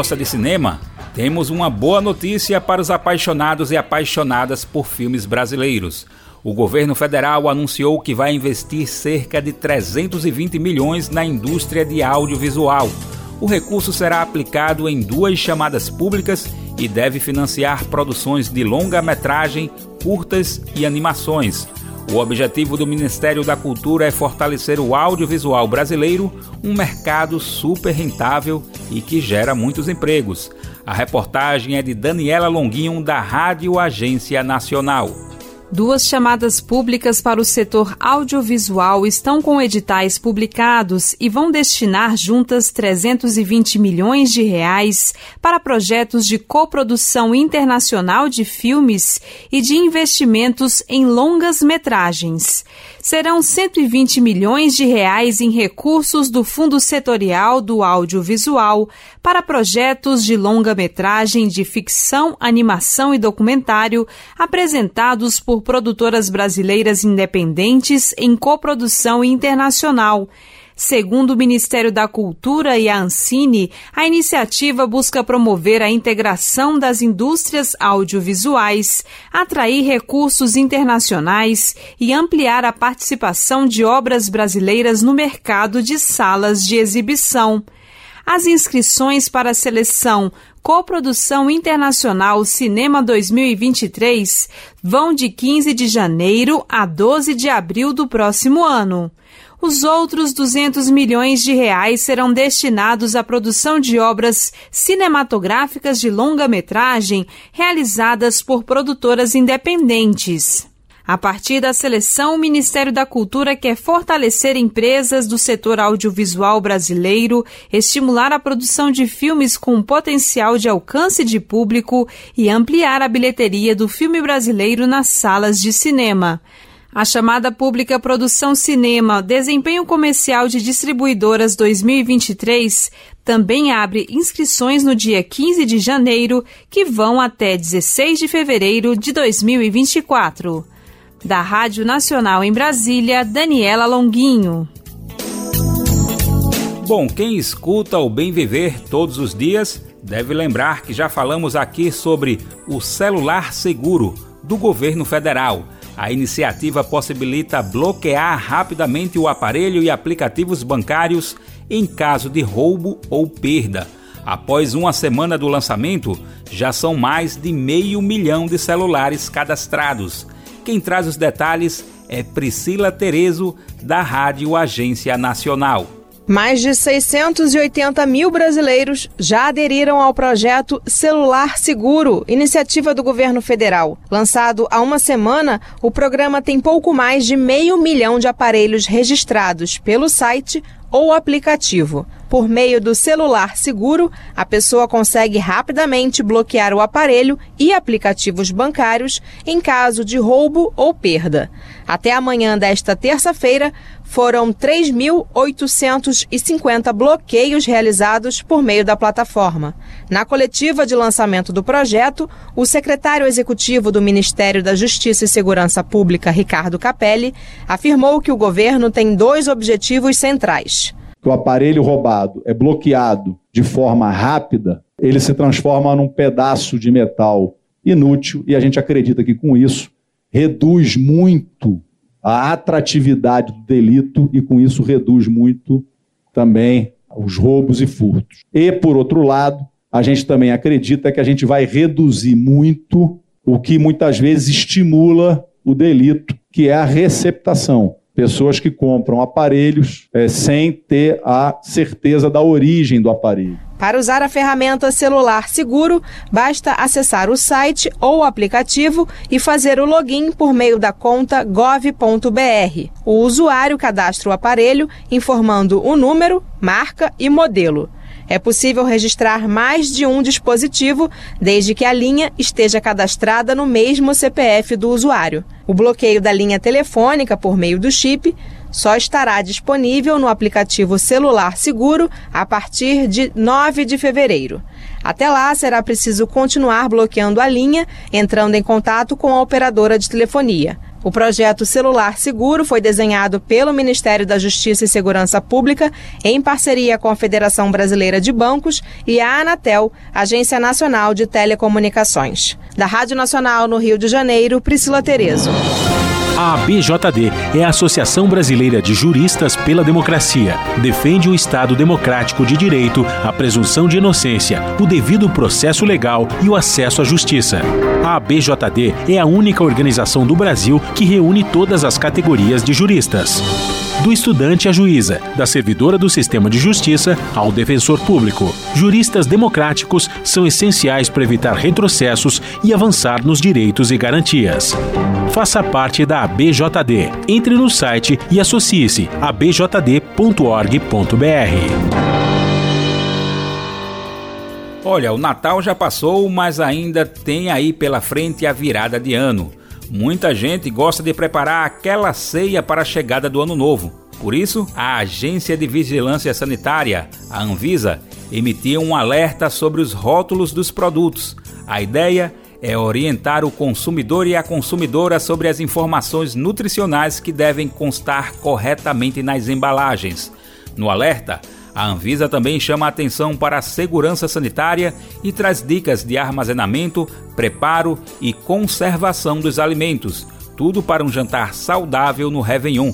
gosta de cinema? Temos uma boa notícia para os apaixonados e apaixonadas por filmes brasileiros. O governo federal anunciou que vai investir cerca de 320 milhões na indústria de audiovisual. O recurso será aplicado em duas chamadas públicas e deve financiar produções de longa-metragem, curtas e animações. O objetivo do Ministério da Cultura é fortalecer o audiovisual brasileiro, um mercado super rentável e que gera muitos empregos. A reportagem é de Daniela Longuinho, da Rádio Agência Nacional. Duas chamadas públicas para o setor audiovisual estão com editais publicados e vão destinar juntas 320 milhões de reais para projetos de coprodução internacional de filmes e de investimentos em longas metragens. Serão 120 milhões de reais em recursos do Fundo Setorial do Audiovisual para projetos de longa-metragem de ficção, animação e documentário apresentados por produtoras brasileiras independentes em coprodução internacional Segundo o Ministério da Cultura e a Ancine, a iniciativa busca promover a integração das indústrias audiovisuais, atrair recursos internacionais e ampliar a participação de obras brasileiras no mercado de salas de exibição. As inscrições para a seleção Coprodução Internacional Cinema 2023 vão de 15 de janeiro a 12 de abril do próximo ano. Os outros 200 milhões de reais serão destinados à produção de obras cinematográficas de longa-metragem realizadas por produtoras independentes. A partir da seleção, o Ministério da Cultura quer fortalecer empresas do setor audiovisual brasileiro, estimular a produção de filmes com potencial de alcance de público e ampliar a bilheteria do filme brasileiro nas salas de cinema. A chamada pública Produção Cinema Desempenho Comercial de Distribuidoras 2023 também abre inscrições no dia 15 de janeiro, que vão até 16 de fevereiro de 2024. Da Rádio Nacional em Brasília, Daniela Longuinho. Bom, quem escuta o Bem Viver todos os dias deve lembrar que já falamos aqui sobre o celular seguro do governo federal a iniciativa possibilita bloquear rapidamente o aparelho e aplicativos bancários em caso de roubo ou perda. Após uma semana do lançamento, já são mais de meio milhão de celulares cadastrados. Quem traz os detalhes é Priscila Terezo, da Rádio Agência Nacional. Mais de 680 mil brasileiros já aderiram ao projeto Celular Seguro, iniciativa do governo federal. Lançado há uma semana, o programa tem pouco mais de meio milhão de aparelhos registrados pelo site ou aplicativo. Por meio do celular seguro, a pessoa consegue rapidamente bloquear o aparelho e aplicativos bancários em caso de roubo ou perda. Até amanhã desta terça-feira, foram 3.850 bloqueios realizados por meio da plataforma. Na coletiva de lançamento do projeto, o secretário executivo do Ministério da Justiça e Segurança Pública, Ricardo Capelli, afirmou que o governo tem dois objetivos centrais. O aparelho roubado é bloqueado de forma rápida, ele se transforma num pedaço de metal inútil e a gente acredita que com isso reduz muito a atratividade do delito e, com isso, reduz muito também os roubos e furtos. E, por outro lado, a gente também acredita que a gente vai reduzir muito o que muitas vezes estimula o delito, que é a receptação pessoas que compram aparelhos é, sem ter a certeza da origem do aparelho. Para usar a ferramenta celular seguro, basta acessar o site ou o aplicativo e fazer o login por meio da conta gov.br. O usuário cadastra o aparelho informando o número, marca e modelo. É possível registrar mais de um dispositivo, desde que a linha esteja cadastrada no mesmo CPF do usuário. O bloqueio da linha telefônica por meio do chip só estará disponível no aplicativo Celular Seguro a partir de 9 de fevereiro. Até lá, será preciso continuar bloqueando a linha, entrando em contato com a operadora de telefonia. O projeto Celular Seguro foi desenhado pelo Ministério da Justiça e Segurança Pública em parceria com a Federação Brasileira de Bancos e a Anatel, Agência Nacional de Telecomunicações. Da Rádio Nacional no Rio de Janeiro, Priscila Terezo. A ABJD é a Associação Brasileira de Juristas pela Democracia. Defende o Estado democrático de direito, a presunção de inocência, o devido processo legal e o acesso à justiça. A ABJD é a única organização do Brasil que reúne todas as categorias de juristas do estudante à juíza, da servidora do sistema de justiça ao defensor público. Juristas democráticos são essenciais para evitar retrocessos e avançar nos direitos e garantias. Faça parte da ABJD. Entre no site e associe-se a abjd.org.br. Olha, o Natal já passou, mas ainda tem aí pela frente a virada de ano. Muita gente gosta de preparar aquela ceia para a chegada do ano novo. Por isso, a Agência de Vigilância Sanitária, a Anvisa, emitiu um alerta sobre os rótulos dos produtos. A ideia é orientar o consumidor e a consumidora sobre as informações nutricionais que devem constar corretamente nas embalagens. No alerta, a Anvisa também chama a atenção para a segurança sanitária e traz dicas de armazenamento, preparo e conservação dos alimentos, tudo para um jantar saudável no Réveillon.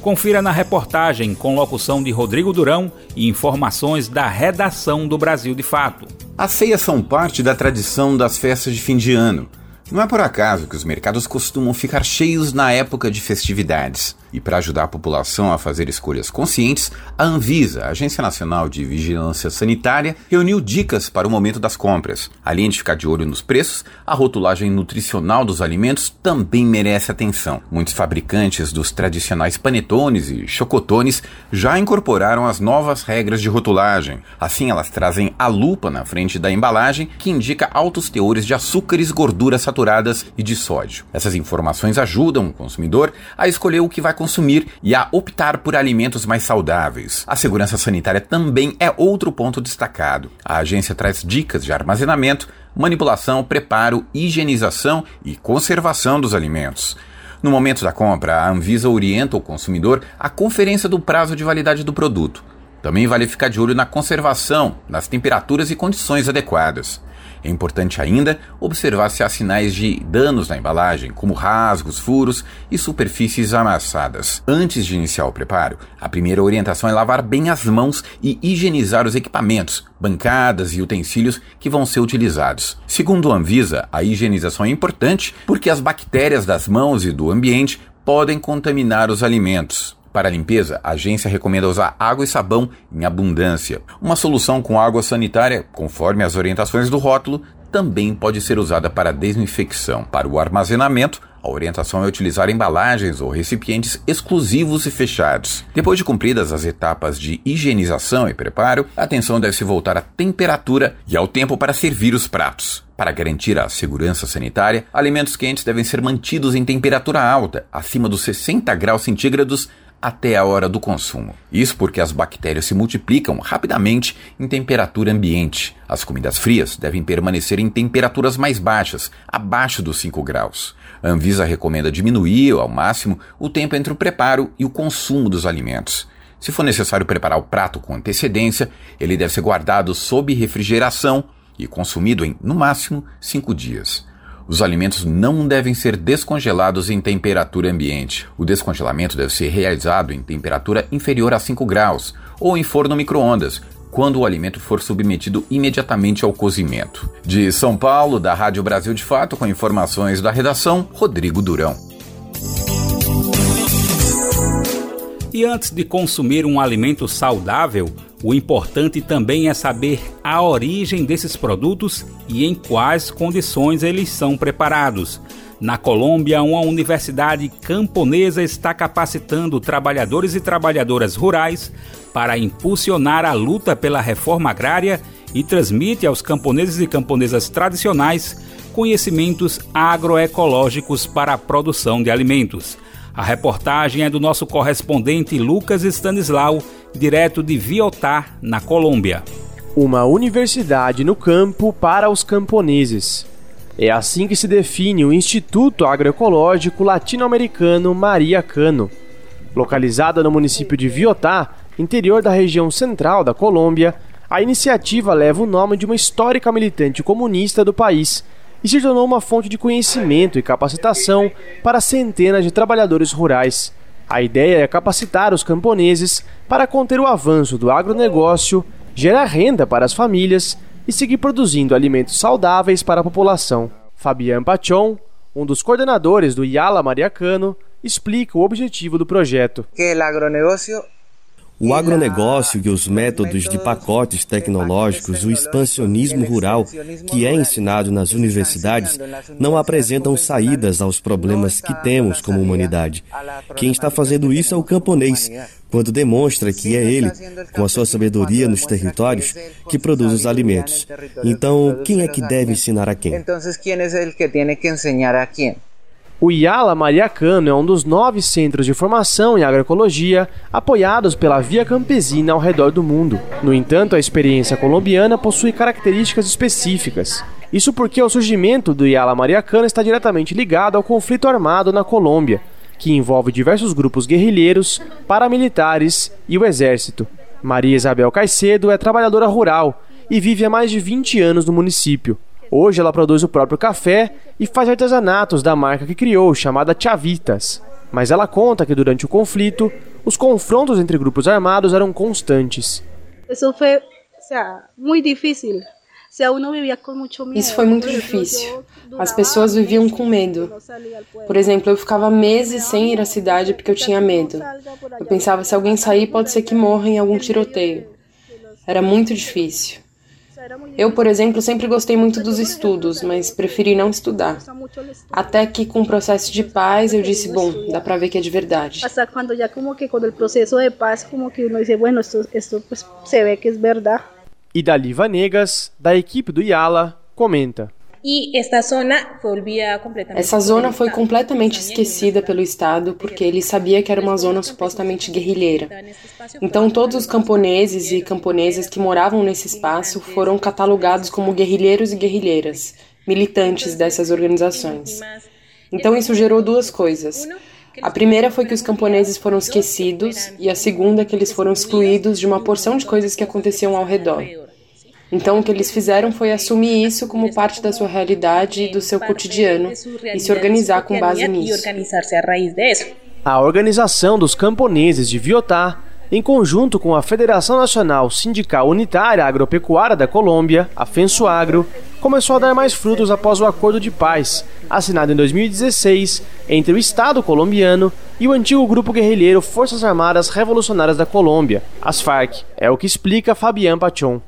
Confira na reportagem com locução de Rodrigo Durão e informações da redação do Brasil de Fato. As ceias são parte da tradição das festas de fim de ano. Não é por acaso que os mercados costumam ficar cheios na época de festividades. E para ajudar a população a fazer escolhas conscientes, a Anvisa, a Agência Nacional de Vigilância Sanitária, reuniu dicas para o momento das compras. Além de ficar de olho nos preços, a rotulagem nutricional dos alimentos também merece atenção. Muitos fabricantes dos tradicionais panetones e chocotones já incorporaram as novas regras de rotulagem. Assim, elas trazem a lupa na frente da embalagem que indica altos teores de açúcares, gorduras saturadas e de sódio. Essas informações ajudam o consumidor a escolher o que vai consumir e a optar por alimentos mais saudáveis. A segurança sanitária também é outro ponto destacado. A agência traz dicas de armazenamento, manipulação, preparo, higienização e conservação dos alimentos. No momento da compra, a Anvisa orienta o consumidor à conferência do prazo de validade do produto. Também vale ficar de olho na conservação, nas temperaturas e condições adequadas. É importante ainda observar se há sinais de danos na embalagem, como rasgos, furos e superfícies amassadas. Antes de iniciar o preparo, a primeira orientação é lavar bem as mãos e higienizar os equipamentos, bancadas e utensílios que vão ser utilizados. Segundo a Anvisa, a higienização é importante porque as bactérias das mãos e do ambiente podem contaminar os alimentos. Para a limpeza, a agência recomenda usar água e sabão em abundância. Uma solução com água sanitária, conforme as orientações do rótulo, também pode ser usada para desinfecção. Para o armazenamento, a orientação é utilizar embalagens ou recipientes exclusivos e fechados. Depois de cumpridas as etapas de higienização e preparo, a atenção deve se voltar à temperatura e ao tempo para servir os pratos. Para garantir a segurança sanitária, alimentos quentes devem ser mantidos em temperatura alta, acima dos 60 graus centígrados, até a hora do consumo. Isso porque as bactérias se multiplicam rapidamente em temperatura ambiente. As comidas frias devem permanecer em temperaturas mais baixas, abaixo dos 5 graus. A Anvisa recomenda diminuir ao máximo o tempo entre o preparo e o consumo dos alimentos. Se for necessário preparar o prato com antecedência, ele deve ser guardado sob refrigeração e consumido em, no máximo, 5 dias. Os alimentos não devem ser descongelados em temperatura ambiente. O descongelamento deve ser realizado em temperatura inferior a 5 graus ou em forno micro-ondas, quando o alimento for submetido imediatamente ao cozimento. De São Paulo, da Rádio Brasil de Fato, com informações da redação, Rodrigo Durão. E antes de consumir um alimento saudável, o importante também é saber a origem desses produtos e em quais condições eles são preparados. Na Colômbia, uma universidade camponesa está capacitando trabalhadores e trabalhadoras rurais para impulsionar a luta pela reforma agrária e transmite aos camponeses e camponesas tradicionais conhecimentos agroecológicos para a produção de alimentos. A reportagem é do nosso correspondente Lucas Stanislau direto de Viotá, na Colômbia. Uma universidade no campo para os camponeses. É assim que se define o Instituto Agroecológico Latino-Americano Maria Cano. Localizada no município de Viotá, interior da região central da Colômbia, a iniciativa leva o nome de uma histórica militante comunista do país e se tornou uma fonte de conhecimento e capacitação para centenas de trabalhadores rurais. A ideia é capacitar os camponeses para conter o avanço do agronegócio, gerar renda para as famílias e seguir produzindo alimentos saudáveis para a população. Fabian Pachon, um dos coordenadores do Yala Mariacano, explica o objetivo do projeto. Que o agronegócio o agronegócio e os métodos de pacotes tecnológicos, o expansionismo rural que é ensinado nas universidades, não apresentam saídas aos problemas que temos como humanidade. Quem está fazendo isso é o camponês, quando demonstra que é ele, com a sua sabedoria nos territórios, que produz os alimentos. Então, quem é que deve ensinar a quem? Então, quem é que tem que ensinar a quem? O IALA Mariacano é um dos nove centros de formação em agroecologia apoiados pela Via Campesina ao redor do mundo. No entanto, a experiência colombiana possui características específicas. Isso porque o surgimento do IALA Mariacano está diretamente ligado ao conflito armado na Colômbia, que envolve diversos grupos guerrilheiros, paramilitares e o exército. Maria Isabel Caicedo é trabalhadora rural e vive há mais de 20 anos no município. Hoje ela produz o próprio café e faz artesanatos da marca que criou, chamada Chavitas. Mas ela conta que durante o conflito, os confrontos entre grupos armados eram constantes. Isso foi muito difícil. Isso foi muito difícil. As pessoas viviam com medo. Por exemplo, eu ficava meses sem ir à cidade porque eu tinha medo. Eu pensava: se alguém sair, pode ser que morra em algum tiroteio. Era muito difícil. Eu, por exemplo, sempre gostei muito dos estudos, mas preferi não estudar. Até que com o processo de paz eu disse, bom, dá para ver que é de verdade. Hasta quando já como que com o processo de paz como que uno dice, bueno, esto, esto pues, se ve que es verdad. E Dali Vanegas, da equipe do Yala, comenta. E esta zona completamente Essa zona foi completamente esquecida pelo Estado porque ele sabia que era uma zona supostamente guerrilheira. Então todos os camponeses e camponesas que moravam nesse espaço foram catalogados como guerrilheiros e guerrilheiras, militantes dessas organizações. Então isso gerou duas coisas. A primeira foi que os camponeses foram esquecidos e a segunda que eles foram excluídos de uma porção de coisas que aconteciam ao redor. Então, o que eles fizeram foi assumir isso como parte da sua realidade e do seu cotidiano e se organizar com base nisso. A organização dos camponeses de Viotá em conjunto com a Federação Nacional Sindical Unitária Agropecuária da Colômbia, a FENSUAGRO, começou a dar mais frutos após o acordo de paz, assinado em 2016 entre o Estado colombiano e o antigo grupo guerrilheiro Forças Armadas Revolucionárias da Colômbia, as FARC. É o que explica Fabián Pachon.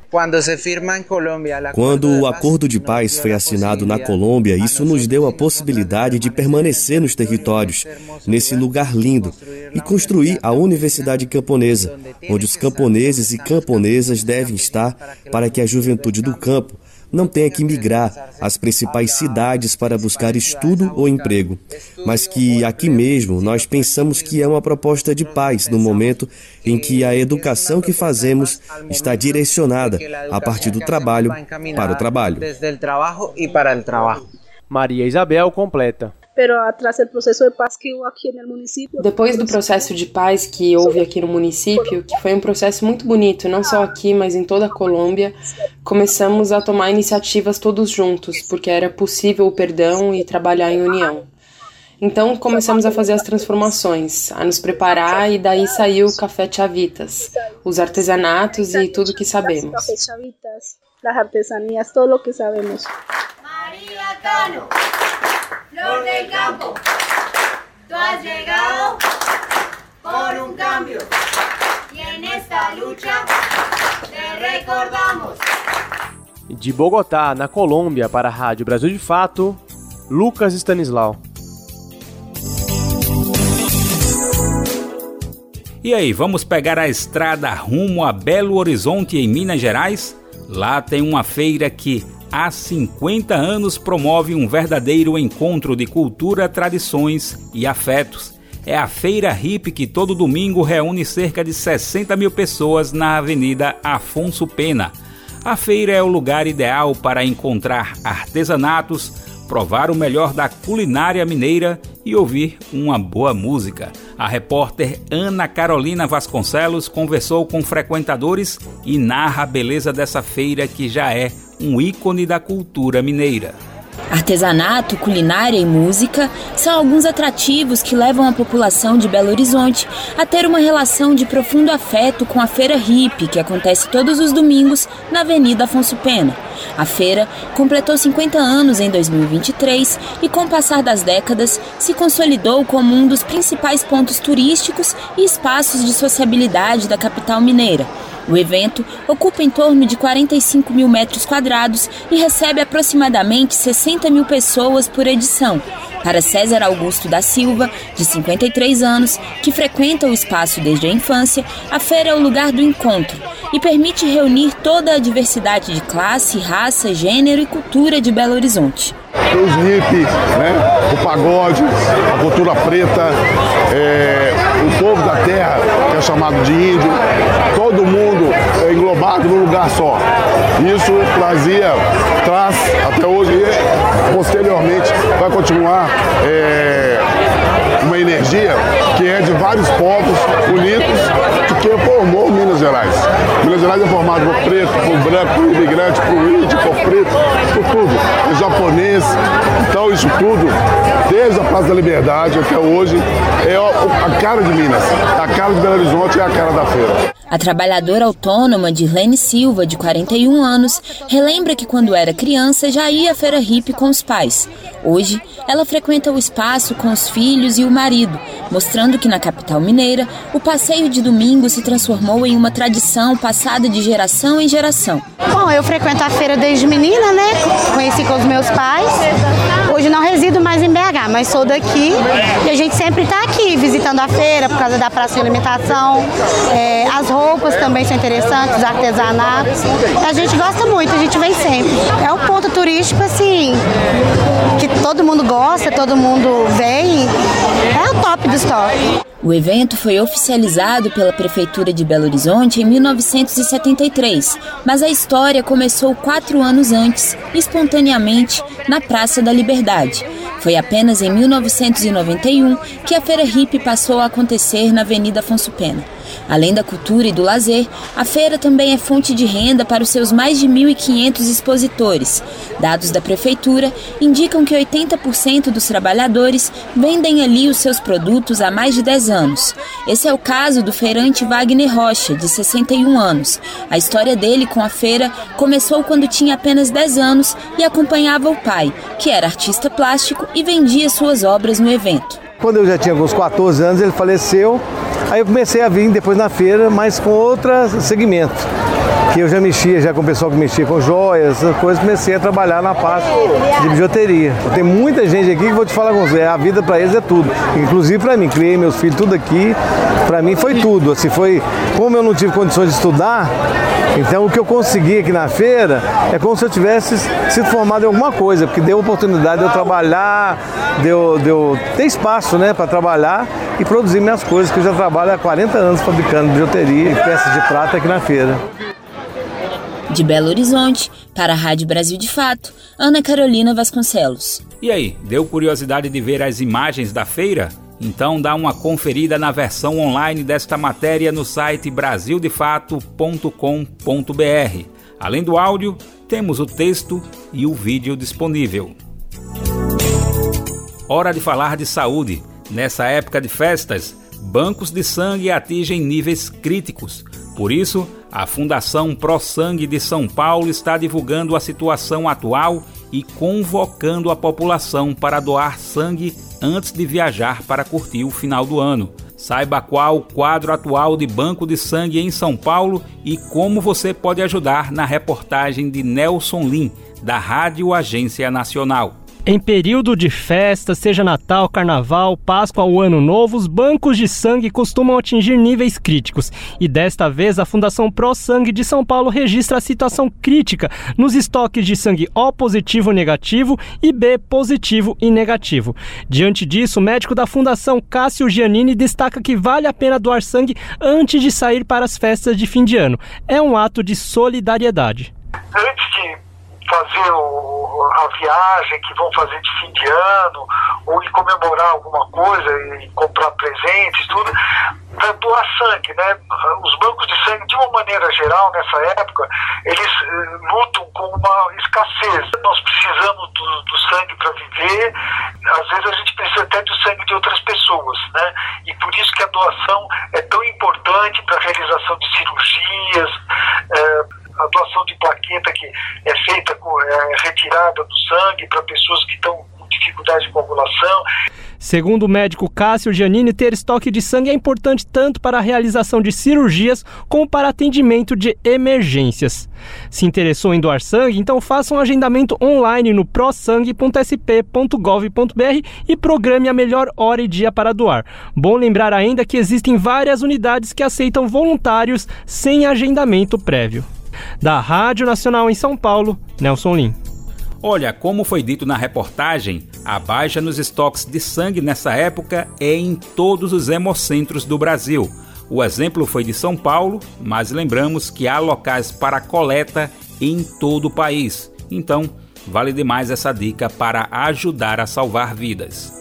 Quando o acordo de paz foi assinado na Colômbia, isso nos deu a possibilidade de permanecer nos territórios, nesse lugar lindo, e construir a Universidade Camponesa, onde os camponeses e camponesas devem estar para que a juventude do campo não tenha que migrar às principais cidades para buscar estudo ou emprego, mas que aqui mesmo nós pensamos que é uma proposta de paz no momento em que a educação que fazemos está direcionada a partir do trabalho para o trabalho. Maria Isabel completa depois do processo de paz que houve aqui no município, que foi um processo muito bonito, não só aqui, mas em toda a Colômbia, começamos a tomar iniciativas todos juntos, porque era possível o perdão e trabalhar em união. Então começamos a fazer as transformações, a nos preparar e daí saiu o Café Chavitas, os artesanatos e tudo que sabemos. As artesanias, todo o que sabemos. Maria Cano. Flor del campo, tú has llegado por un cambio y en esta lucha te recordamos. De Bogotá, na Colômbia, para a Rádio Brasil de Fato, Lucas Stanislau. E aí, vamos pegar a estrada rumo a Belo Horizonte, em Minas Gerais? Lá tem uma feira que há 50 anos promove um verdadeiro encontro de cultura, tradições e afetos. É a Feira Hip que todo domingo reúne cerca de 60 mil pessoas na Avenida Afonso Pena. A feira é o lugar ideal para encontrar artesanatos, provar o melhor da culinária mineira e ouvir uma boa música. A repórter Ana Carolina Vasconcelos conversou com frequentadores e narra a beleza dessa feira que já é um ícone da cultura mineira. Artesanato, culinária e música são alguns atrativos que levam a população de Belo Horizonte a ter uma relação de profundo afeto com a Feira Hip, que acontece todos os domingos na Avenida Afonso Pena. A feira completou 50 anos em 2023 e, com o passar das décadas, se consolidou como um dos principais pontos turísticos e espaços de sociabilidade da capital mineira. O evento ocupa em torno de 45 mil metros quadrados e recebe aproximadamente 60 mil pessoas por edição. Para César Augusto da Silva, de 53 anos, que frequenta o espaço desde a infância, a feira é o lugar do encontro e permite reunir toda a diversidade de classe, raça, gênero e cultura de Belo Horizonte. Os hippies, né? o pagode, a cultura preta, é, o povo da terra, é chamado de índio, todo mundo é englobado num lugar só. Isso trazia, traz até hoje e posteriormente vai continuar é, uma energia que é de vários povos unidos que formou Minas Gerais. Gerais é formado por preto, por branco, por imigrante, por índio, por preto, por tudo. Por japonês. Então isso tudo, desde a Praça da Liberdade até hoje, é a cara de Minas. A cara de Belo Horizonte é a cara da feira. A trabalhadora autônoma Dirlene Silva, de 41 anos, relembra que quando era criança já ia à feira hippie com os pais. Hoje, ela frequenta o espaço com os filhos e o marido, mostrando que na capital mineira, o passeio de domingo se transformou em uma tradição passada de geração em geração. Bom, eu frequento a feira desde menina, né? Conheci com os meus pais. Hoje não resido mais em BH, mas sou daqui e a gente sempre está aqui visitando a feira por causa da praça de alimentação, é, as roupas roupas também são interessantes, os artesanatos. A gente gosta muito, a gente vem sempre. É um ponto turístico assim que todo mundo gosta, todo mundo vem. É o top dos top. O evento foi oficializado pela Prefeitura de Belo Horizonte em 1973, mas a história começou quatro anos antes, espontaneamente, na Praça da Liberdade. Foi apenas em 1991 que a Feira Hippie passou a acontecer na Avenida Afonso Pena. Além da cultura e do lazer, a feira também é fonte de renda para os seus mais de 1.500 expositores. Dados da prefeitura indicam que 80% dos trabalhadores vendem ali os seus produtos há mais de 10 anos. Esse é o caso do feirante Wagner Rocha, de 61 anos. A história dele com a feira começou quando tinha apenas 10 anos e acompanhava o pai, que era artista plástico e vendia suas obras no evento. Quando eu já tinha uns 14 anos, ele faleceu. Aí eu comecei a vir depois na feira, mas com outro segmento. Que eu já mexia já com o pessoal que mexia com joias, essas coisas, comecei a trabalhar na parte de bijuteria. Tem muita gente aqui que vou te falar com você, a vida para eles é tudo. Inclusive para mim, criei meus filhos tudo aqui, para mim foi tudo. Assim, foi, como eu não tive condições de estudar, então o que eu consegui aqui na feira é como se eu tivesse sido formado em alguma coisa, porque deu oportunidade de eu trabalhar, deu, deu ter espaço né, para trabalhar e produzir minhas coisas, que eu já trabalho há 40 anos fabricando bijuteria e peças de prata aqui na feira. De Belo Horizonte, para a Rádio Brasil de Fato, Ana Carolina Vasconcelos. E aí, deu curiosidade de ver as imagens da feira? Então dá uma conferida na versão online desta matéria no site brasildefato.com.br. Além do áudio, temos o texto e o vídeo disponível. Hora de falar de saúde. Nessa época de festas, bancos de sangue atingem níveis críticos. Por isso, a Fundação Pro Sangue de São Paulo está divulgando a situação atual e convocando a população para doar sangue antes de viajar para curtir o final do ano. Saiba qual o quadro atual de banco de sangue em São Paulo e como você pode ajudar na reportagem de Nelson Lim, da Rádio Agência Nacional. Em período de festa, seja Natal, Carnaval, Páscoa ou Ano Novo, os bancos de sangue costumam atingir níveis críticos. E desta vez, a Fundação Pro Sangue de São Paulo registra a situação crítica nos estoques de sangue O positivo negativo e B positivo e negativo. Diante disso, o médico da Fundação Cássio Giannini destaca que vale a pena doar sangue antes de sair para as festas de fim de ano. É um ato de solidariedade. Antes de fazer o, a viagem que vão fazer de fim de ano, ou em comemorar alguma coisa e comprar presentes, tudo, para doar sangue, né? Os bancos de sangue, de uma maneira geral, nessa época, eles uh, lutam com uma escassez. Nós precisamos do, do sangue para viver, às vezes a gente precisa até do sangue de outras pessoas, né? E por isso que a doação é tão importante para a realização de cirurgias, uh, a doação de plaqueta que é feita com é, retirada do sangue para pessoas que estão com dificuldade de coagulação. Segundo o médico Cássio Giannini, ter estoque de sangue é importante tanto para a realização de cirurgias como para atendimento de emergências. Se interessou em doar sangue, então faça um agendamento online no prosangue.sp.gov.br e programe a melhor hora e dia para doar. Bom lembrar ainda que existem várias unidades que aceitam voluntários sem agendamento prévio. Da Rádio Nacional em São Paulo, Nelson Lim. Olha, como foi dito na reportagem, a baixa nos estoques de sangue nessa época é em todos os hemocentros do Brasil. O exemplo foi de São Paulo, mas lembramos que há locais para coleta em todo o país. Então, vale demais essa dica para ajudar a salvar vidas.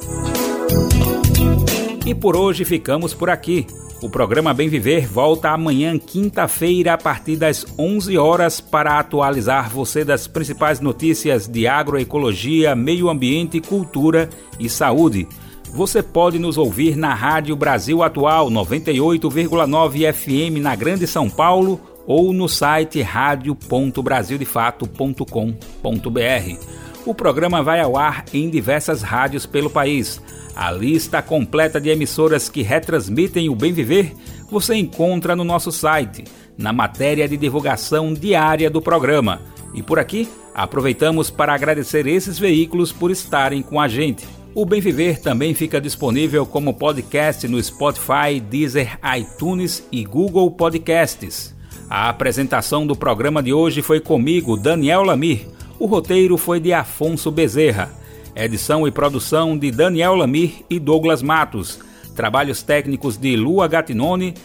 E por hoje ficamos por aqui. O programa Bem Viver volta amanhã, quinta-feira, a partir das 11 horas, para atualizar você das principais notícias de agroecologia, meio ambiente, cultura e saúde. Você pode nos ouvir na Rádio Brasil Atual 98,9 FM na Grande São Paulo ou no site radio.brasildefato.com.br. O programa vai ao ar em diversas rádios pelo país. A lista completa de emissoras que retransmitem o Bem Viver você encontra no nosso site, na matéria de divulgação diária do programa. E por aqui, aproveitamos para agradecer esses veículos por estarem com a gente. O Bem Viver também fica disponível como podcast no Spotify, Deezer, iTunes e Google Podcasts. A apresentação do programa de hoje foi comigo, Daniel Lamir. O roteiro foi de Afonso Bezerra. Edição e produção de Daniel Lamir e Douglas Matos. Trabalhos técnicos de Lua Gatinone,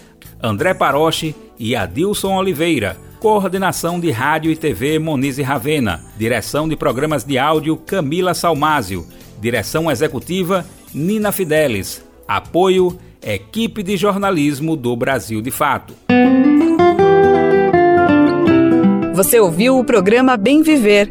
André Paroche e Adilson Oliveira. Coordenação de Rádio e TV Monize Ravena. Direção de programas de áudio Camila Salmásio. Direção executiva Nina Fidelis. Apoio equipe de jornalismo do Brasil de Fato. Você ouviu o programa Bem Viver,